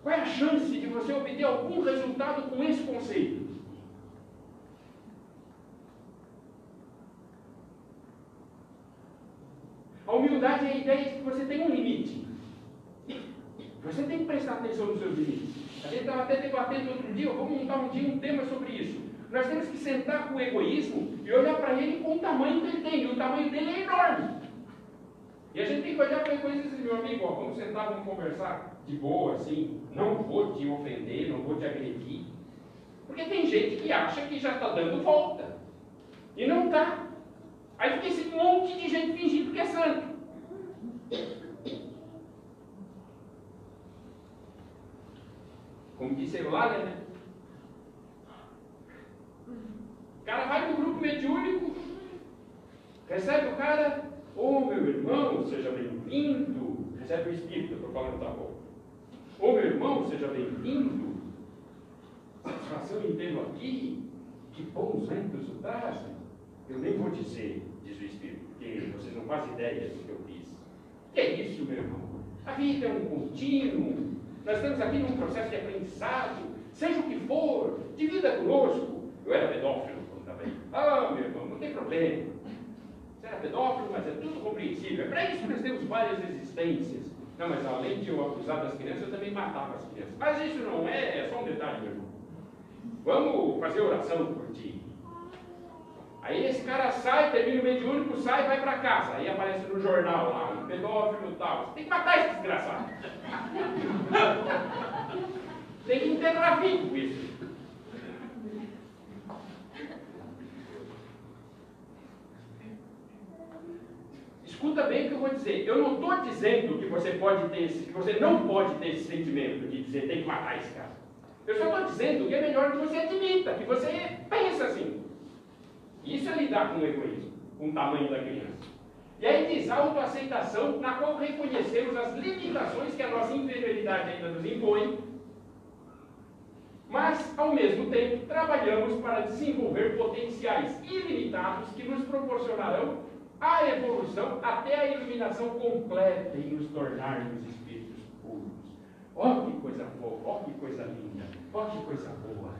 Qual é a chance de você obter algum resultado com esse conceito? A humildade é a ideia de que você tem um limite. Você tem que prestar atenção nos seus limites. A gente estava até debatendo outro dia, vamos montar um dia um tema sobre isso. Nós temos que sentar com o egoísmo e olhar para ele com o tamanho que ele tem. E o tamanho dele é enorme. E a gente tem que olhar para o egoísmo e dizer, meu amigo, ó, vamos sentar, vamos conversar de boa, assim, não vou te ofender, não vou te agredir. Porque tem gente que acha que já está dando volta. E não está. Aí fica esse monte de gente fingindo que é santo. Como disse Eulália, né? O cara vai no grupo mediúnico, recebe o cara, ô oh, meu irmão, seja bem-vindo, recebe o espírito, estou falando tá bom. Ô meu irmão, seja bem-vindo. Satisfação em tê-lo aqui. Que bons ventos o trazem. Eu nem vou dizer, diz o Espírito, porque vocês não fazem ideia do que eu fiz. Que é isso, meu irmão? A vida é um contínuo. Nós estamos aqui num processo de aprendizado. Seja o que for, divida conosco. Eu era pedófilo também. Ah, meu irmão, não tem problema. Você era pedófilo, mas é tudo compreensível. É para isso que nós temos várias existências. Não, mas além de eu abusar das crianças, eu também matava as crianças. Mas isso não é, é só um detalhe, meu irmão. Vamos fazer oração por ti. Aí esse cara sai, termina o mediúnico, sai e vai para casa. Aí aparece no jornal lá, um pedófilo e tal. Você tem que matar esse desgraçado. (laughs) tem que enterrar vivo isso. Escuta bem o que eu vou dizer. Eu não estou dizendo que você pode ter esse, que você não pode ter esse sentimento de dizer tem que matar esse cara. Eu só estou dizendo que é melhor que você admita, que você pense assim. Isso é lidar com o egoísmo, com o tamanho da criança. E aí diz autoaceitação, na qual reconhecemos as limitações que a nossa inferioridade ainda nos impõe, mas, ao mesmo tempo, trabalhamos para desenvolver potenciais ilimitados que nos proporcionarão a evolução até a iluminação completa e nos tornarmos espíritos puros. Ó oh, que coisa boa, ó oh, que coisa linda, ó oh, que coisa boa.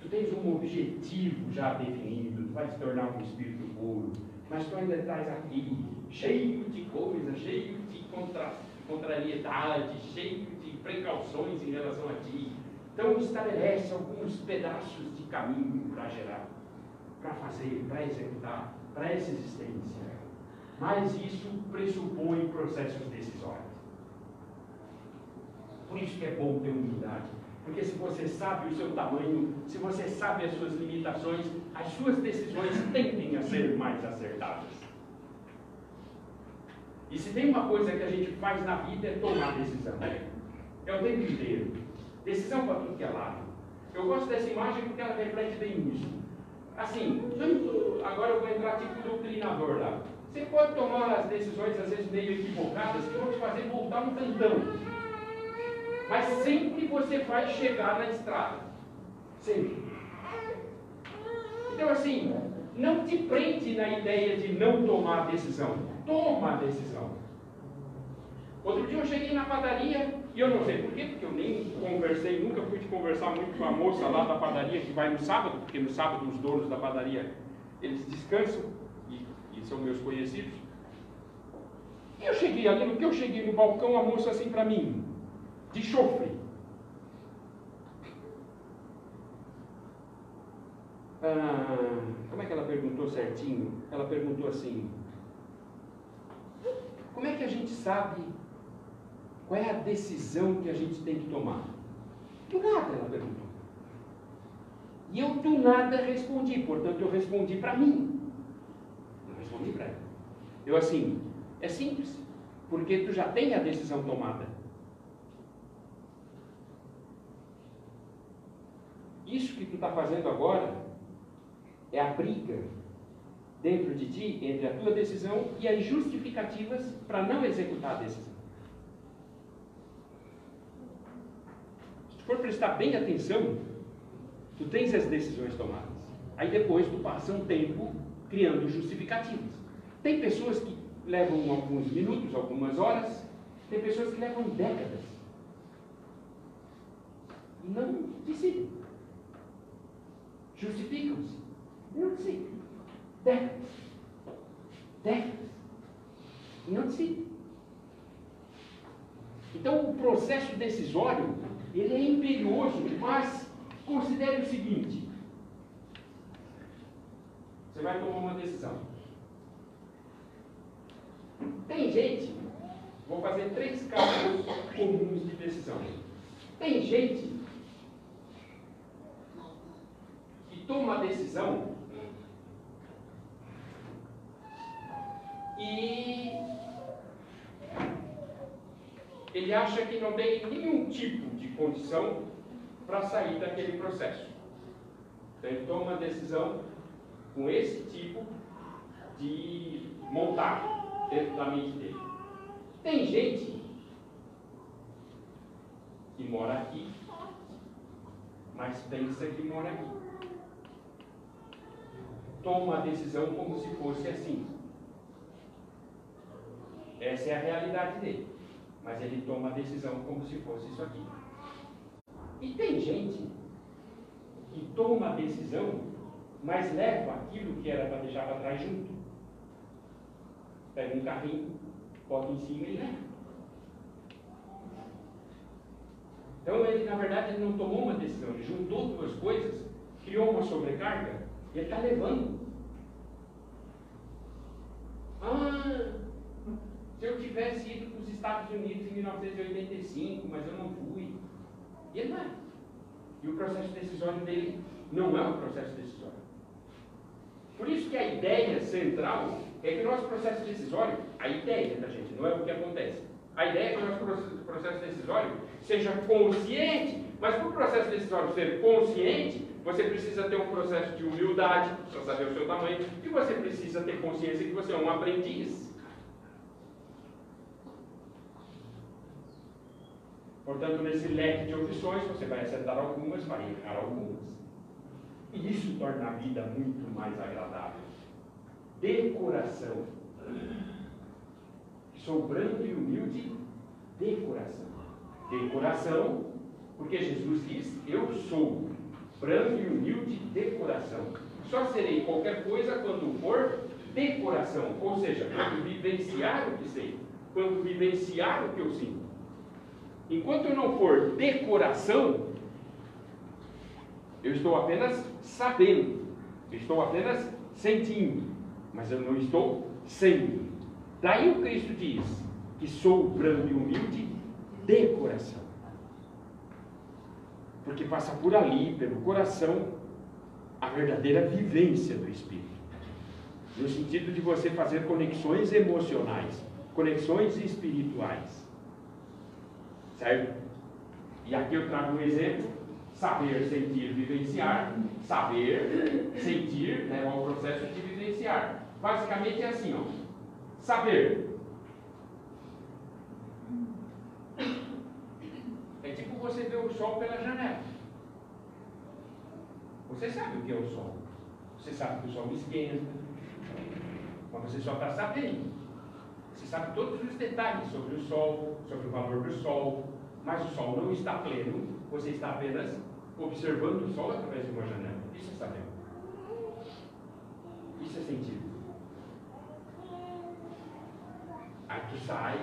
Tu tens um objetivo já definido, tu vais te tornar um espírito puro, mas tu ainda estás aqui, cheio de coisas, cheio de contra, contrariedade, cheio de precauções em relação a ti. Então estabelece alguns pedaços de caminho para gerar, para fazer, para executar, para essa existência. Mas isso pressupõe processos decisórios. Por isso que é bom ter humildade porque se você sabe o seu tamanho, se você sabe as suas limitações, as suas decisões tendem a ser mais acertadas. E se tem uma coisa que a gente faz na vida é tomar decisão. É o tempo inteiro. Decisão para tudo que é lado. Eu gosto dessa imagem porque ela reflete bem isso. Assim, agora eu vou entrar tipo doutrinador lá. Você pode tomar as decisões, às vezes meio equivocadas, que vão te fazer voltar um tantão. Mas sempre você vai chegar na estrada. Sempre. Então, assim, não te prende na ideia de não tomar decisão. Toma a decisão. Outro dia eu cheguei na padaria e eu não sei porquê, porque eu nem conversei, nunca fui conversar muito com a moça lá da padaria que vai no sábado, porque no sábado os donos da padaria eles descansam e, e são meus conhecidos. E eu cheguei ali, no que eu cheguei no balcão, a moça assim para mim, de chofre. Ah, como é que ela perguntou certinho? Ela perguntou assim: Como é que a gente sabe qual é a decisão que a gente tem que tomar? Do nada, ela perguntou. E eu do nada respondi, portanto eu respondi para mim. Não respondi para ela. Eu assim, é simples, porque tu já tem a decisão tomada. Isso que tu está fazendo agora é a briga dentro de ti entre a tua decisão e as justificativas para não executar a decisão. Se for prestar bem atenção, tu tens as decisões tomadas. Aí depois tu passa um tempo criando justificativas. Tem pessoas que levam alguns minutos, algumas horas, tem pessoas que levam décadas. E não decidem justificam-se. Não decidem. Décadas. Décadas. Não decidem. Então o processo decisório, ele é imperioso, mas considere o seguinte. Você vai tomar uma decisão. Tem gente, vou fazer três casos comuns de decisão. Tem gente toma uma decisão e ele acha que não tem nenhum tipo de condição para sair daquele processo. Então ele toma uma decisão com esse tipo de montagem dentro da mente dele. Tem gente que mora aqui, mas pensa que mora aqui toma a decisão como se fosse assim. Essa é a realidade dele. Mas ele toma a decisão como se fosse isso aqui. E tem gente que toma a decisão mas leva aquilo que era para deixar para trás junto. Pega um carrinho, bota em cima e leva. Então ele, na verdade, ele não tomou uma decisão, ele juntou duas coisas, criou uma sobrecarga e ele está levando. Ah, se eu tivesse ido para os Estados Unidos em 1985, mas eu não fui. E ele vai. E o processo decisório dele não é um processo decisório. Por isso que a ideia central é que o nosso processo decisório, a ideia da gente, não é o que acontece. A ideia é que o nosso processo decisório seja consciente. Mas para o processo decisório ser consciente, você precisa ter um processo de humildade, para saber o seu tamanho, e você precisa ter consciência que você é um aprendiz. Portanto, nesse leque de opções, você vai acertar algumas, vai errar algumas. E isso torna a vida muito mais agradável. Decoração. Sou brando e humilde, decoração. Decoração, porque Jesus diz: Eu sou brando e humilde, decoração. Só serei qualquer coisa quando for decoração, ou seja, quando vivenciar o que sei, quando vivenciar o que eu sinto. Enquanto eu não for decoração, eu estou apenas sabendo, estou apenas sentindo, mas eu não estou sendo. Daí o Cristo diz que sou brando e humilde de coração. Porque passa por ali, pelo coração, a verdadeira vivência do Espírito. No sentido de você fazer conexões emocionais, conexões espirituais. Certo? E aqui eu trago um exemplo: saber, sentir, vivenciar. Saber, sentir, leva ao processo de vivenciar. Basicamente é assim, ó. Saber. É tipo você ver o sol pela janela. Você sabe o que é o sol. Você sabe que o sol esquenta. Mas você só está sabendo. Sabe todos os detalhes sobre o Sol, sobre o valor do Sol, mas o Sol não está pleno, você está apenas observando o Sol através de uma janela. Isso é saber. Isso é sentido. Aí tu sai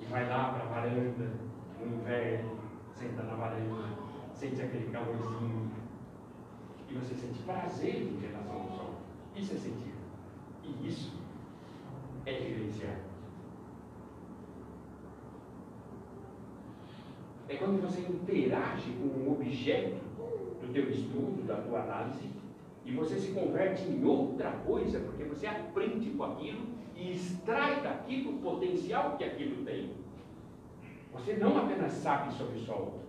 e vai lá para a varanda, no inverno, senta na varanda, sente aquele calorzinho, e você sente prazer em relação ao Sol. Isso é sentido. E isso é vivenciar. É quando você interage com um objeto do teu estudo, da tua análise, e você se converte em outra coisa, porque você aprende com aquilo e extrai daquilo o potencial que aquilo tem. Você não apenas sabe sobre o sol,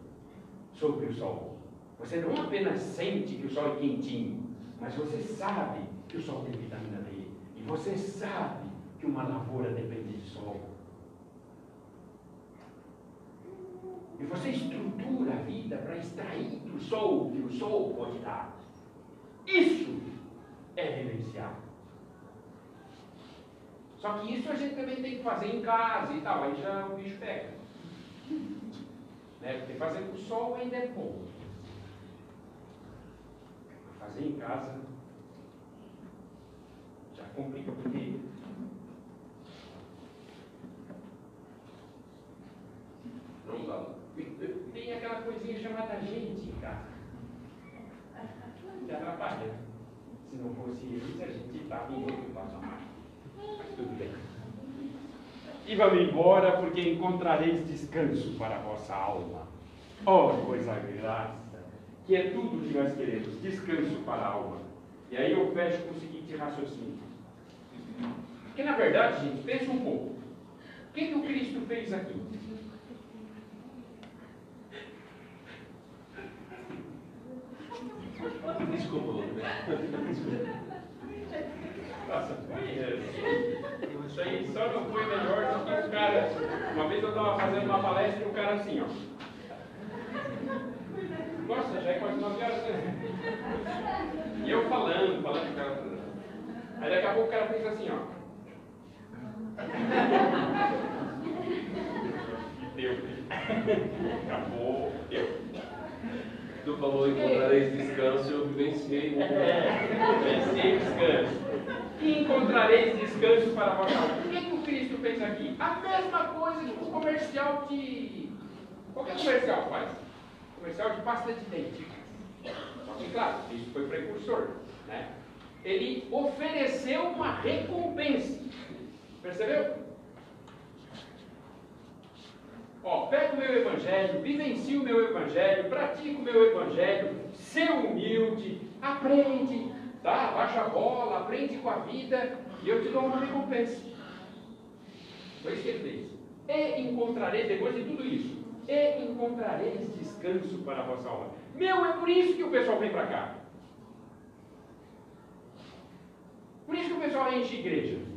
sobre o sol. Você não apenas sente que o sol é quentinho, mas você sabe que o sol tem vitamina D. E você sabe que uma lavoura depende de sol. E você estrutura a vida para extrair do sol que o sol pode dar. Isso é vivenciar. Só que isso a gente também tem que fazer em casa e tal, aí já o bicho pega. (laughs) Né? Porque fazer com o sol ainda é bom. Fazer em casa já complica, porque Tem aquela coisinha chamada gente em casa. Que atrapalha. Se não fosse eles, a gente estava em outro patamar. Mas tudo bem. E vamos embora, porque encontrareis descanso para a vossa alma. Oh, coisa graça! Que é tudo que nós queremos, descanso para a alma. E aí eu fecho com o seguinte raciocínio. Porque na verdade, gente, pensa um pouco. O que, que o Cristo fez aqui? Desculpa, Nossa, foi isso aí só não foi melhor do que os caras. Uma vez eu estava fazendo uma palestra e o cara assim, ó. Nossa, já é quase nove horas, né? E eu falando, falando, o cara. Aí daqui a pouco o cara fez assim, ó. E deu. Acabou. Tu falou encontrareis descanso e eu vivenciei. É, vivenciei descanso. E encontrareis descanso para a vossa alma. O que, que o Cristo fez aqui? A mesma coisa que o comercial de. Qualquer comercial faz. Comercial de pasta de dente. Só que, claro, isso foi precursor. Né? Ele ofereceu uma recompensa. Percebeu? Ó, pega o meu evangelho, vivencie o meu evangelho, pratica o meu evangelho, ser humilde, aprende, tá? Baixa a bola, aprende com a vida e eu te dou uma recompensa. Foi isso que ele fez. E encontrareis, depois de tudo isso, e encontrareis descanso para a vossa alma. Meu, é por isso que o pessoal vem para cá. Por isso que o pessoal enche igreja.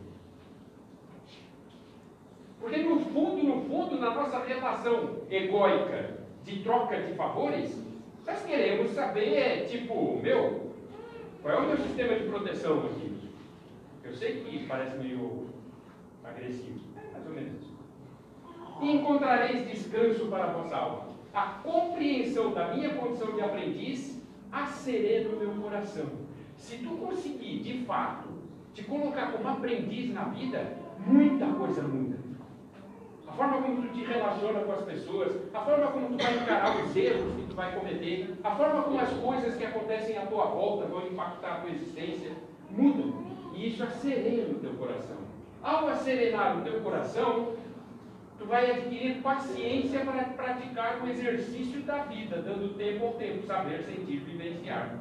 Porque no fundo, no fundo, na nossa relação egóica de troca de favores, nós queremos saber, tipo, meu, qual é o meu sistema de proteção aqui? Eu sei que parece meio agressivo, é mais ou menos isso. E encontrareis descanso para a vossa alma. A compreensão da minha condição de aprendiz a sereno meu coração. Se tu conseguir, de fato, te colocar como aprendiz na vida, muita coisa muda forma como tu te relaciona com as pessoas, a forma como tu vai encarar os erros que tu vai cometer, a forma como as coisas que acontecem à tua volta vão impactar a tua existência, mudam. E isso acerena o teu coração. Ao acerenar o teu coração, tu vai adquirir paciência para praticar o exercício da vida, dando tempo ao tempo, saber, sentir, vivenciar.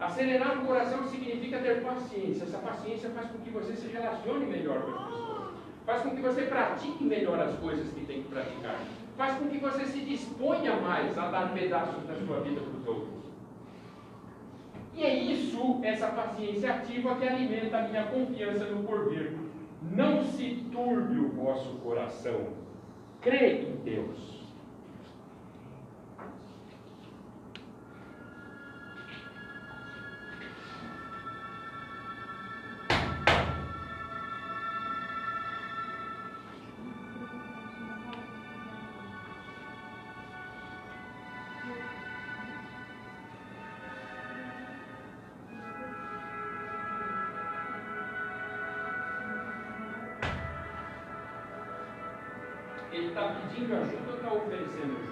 Acerenar o coração significa ter paciência. Essa paciência faz com que você se relacione melhor com as pessoas. Faz com que você pratique melhor as coisas que tem que praticar. Faz com que você se disponha mais a dar pedaços da sua vida para os outros. E é isso, essa paciência ativa, que alimenta a minha confiança no porvir. Não se turbe o vosso coração. Crê em Deus. Pedindo ajuda está oferecendo?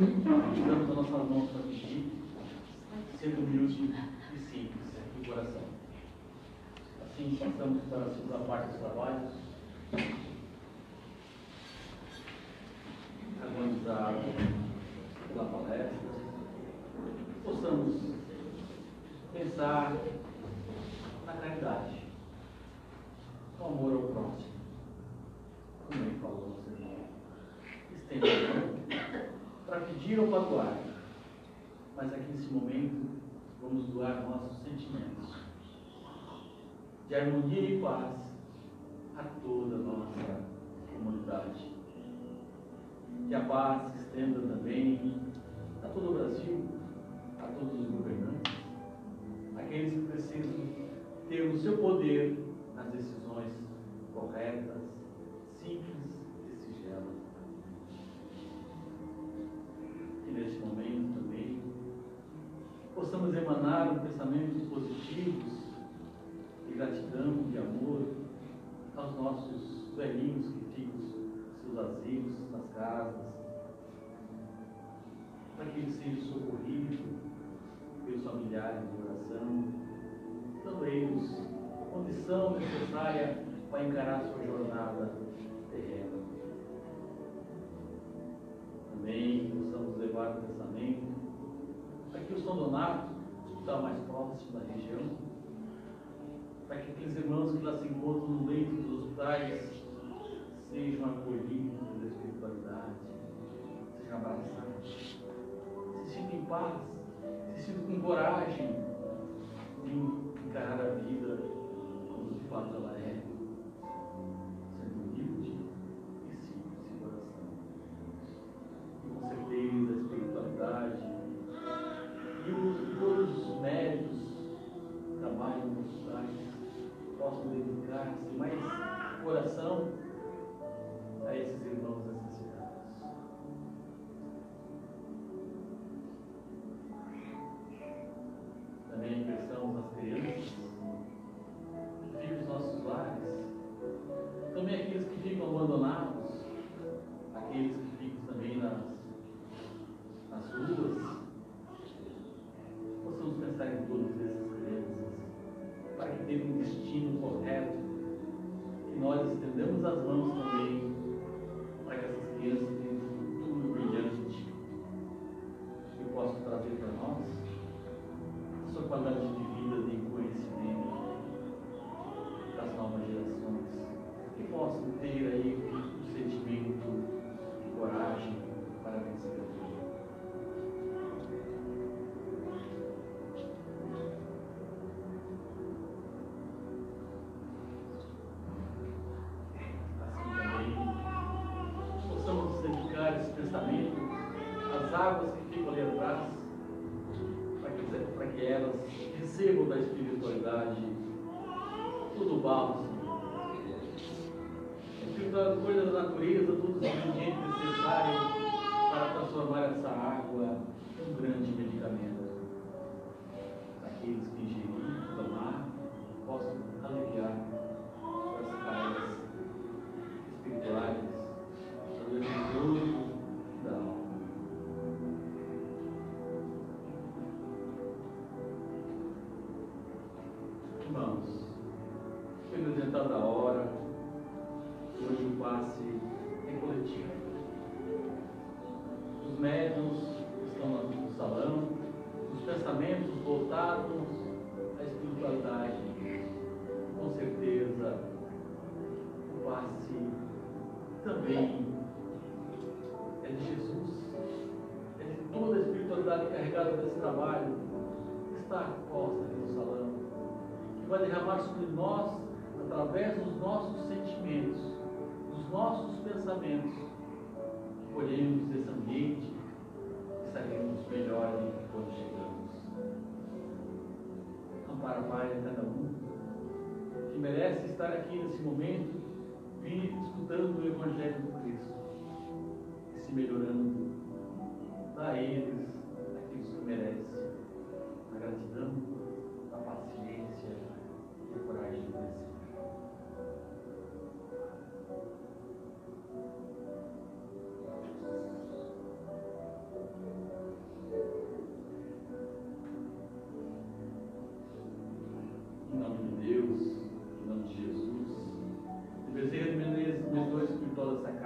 Casa. Estamos as nossas mãos para pedir, sendo humilde e simples de coração. Assim, passamos para a segunda parte dos trabalhos. Organizado pela palestra possamos pensar na caridade, no amor ao próximo. Como ele falou, nosso irmão. Estenda a mão para doar. Mas aqui nesse momento, vamos doar nossos sentimentos de harmonia e paz a toda a nossa comunidade. Que a paz se estenda também a todo o Brasil, a todos os governantes, aqueles que precisam ter o seu poder nas decisões corretas, simples Que neste momento também possamos emanar pensamento pensamentos positivos, de gratidão, de amor aos nossos velhinhos que ficam seus asilos, nas casas, para que eles sejam socorridos pelos familiares de oração, dando a eles a condição necessária para encarar sua jornada terrena. Também possamos levar o pensamento para que o São Donato, está mais próximo da região, para que aqueles irmãos que lá se encontram no leito dos hospitais sejam acolhidos pela espiritualidade, sejam abraçados, se sintam em paz, se sintam com coragem de encarar a vida como de fato ela é, pensamentos voltados à espiritualidade. Com certeza, o passe também é de Jesus, é de toda a espiritualidade carregada desse trabalho que está posta aqui no salão, que vai derramar sobre nós, através dos nossos sentimentos, dos nossos pensamentos, que colhemos desse ambiente e sairemos melhores quando chegamos. Ampara, Pai, a cada um que merece estar aqui nesse momento, vir escutando o Evangelho do Cristo e se melhorando. Dá a eles aquilo que merecem, a gratidão, a paciência e a coragem de vencer.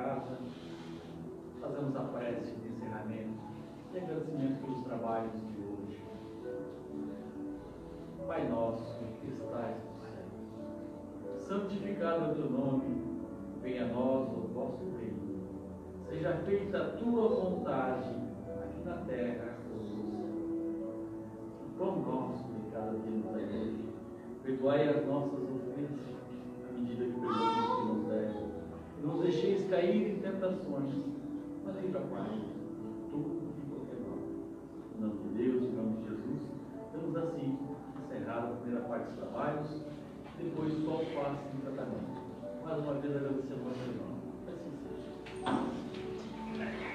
Casa, fazemos a prece de encerramento e agradecimento pelos trabalhos de hoje. Pai nosso que estás no céu, santificado é o teu nome, venha a nós o vosso reino. Seja feita a tua vontade, aqui na terra como no céu. Pão nosso de cada dia nos hoje. Perdoai as nossas ofensas, à medida que perdoamos os que nos devem não os deixeis cair em tentações, mas livrai-nos de todo e qualquer mal. Em nome de Deus, em nome de Jesus, estamos assim, encerrada a primeira parte dos trabalhos, depois só o passo de tratamento. Mais uma vez agradecemos ao irmão. Assim seja.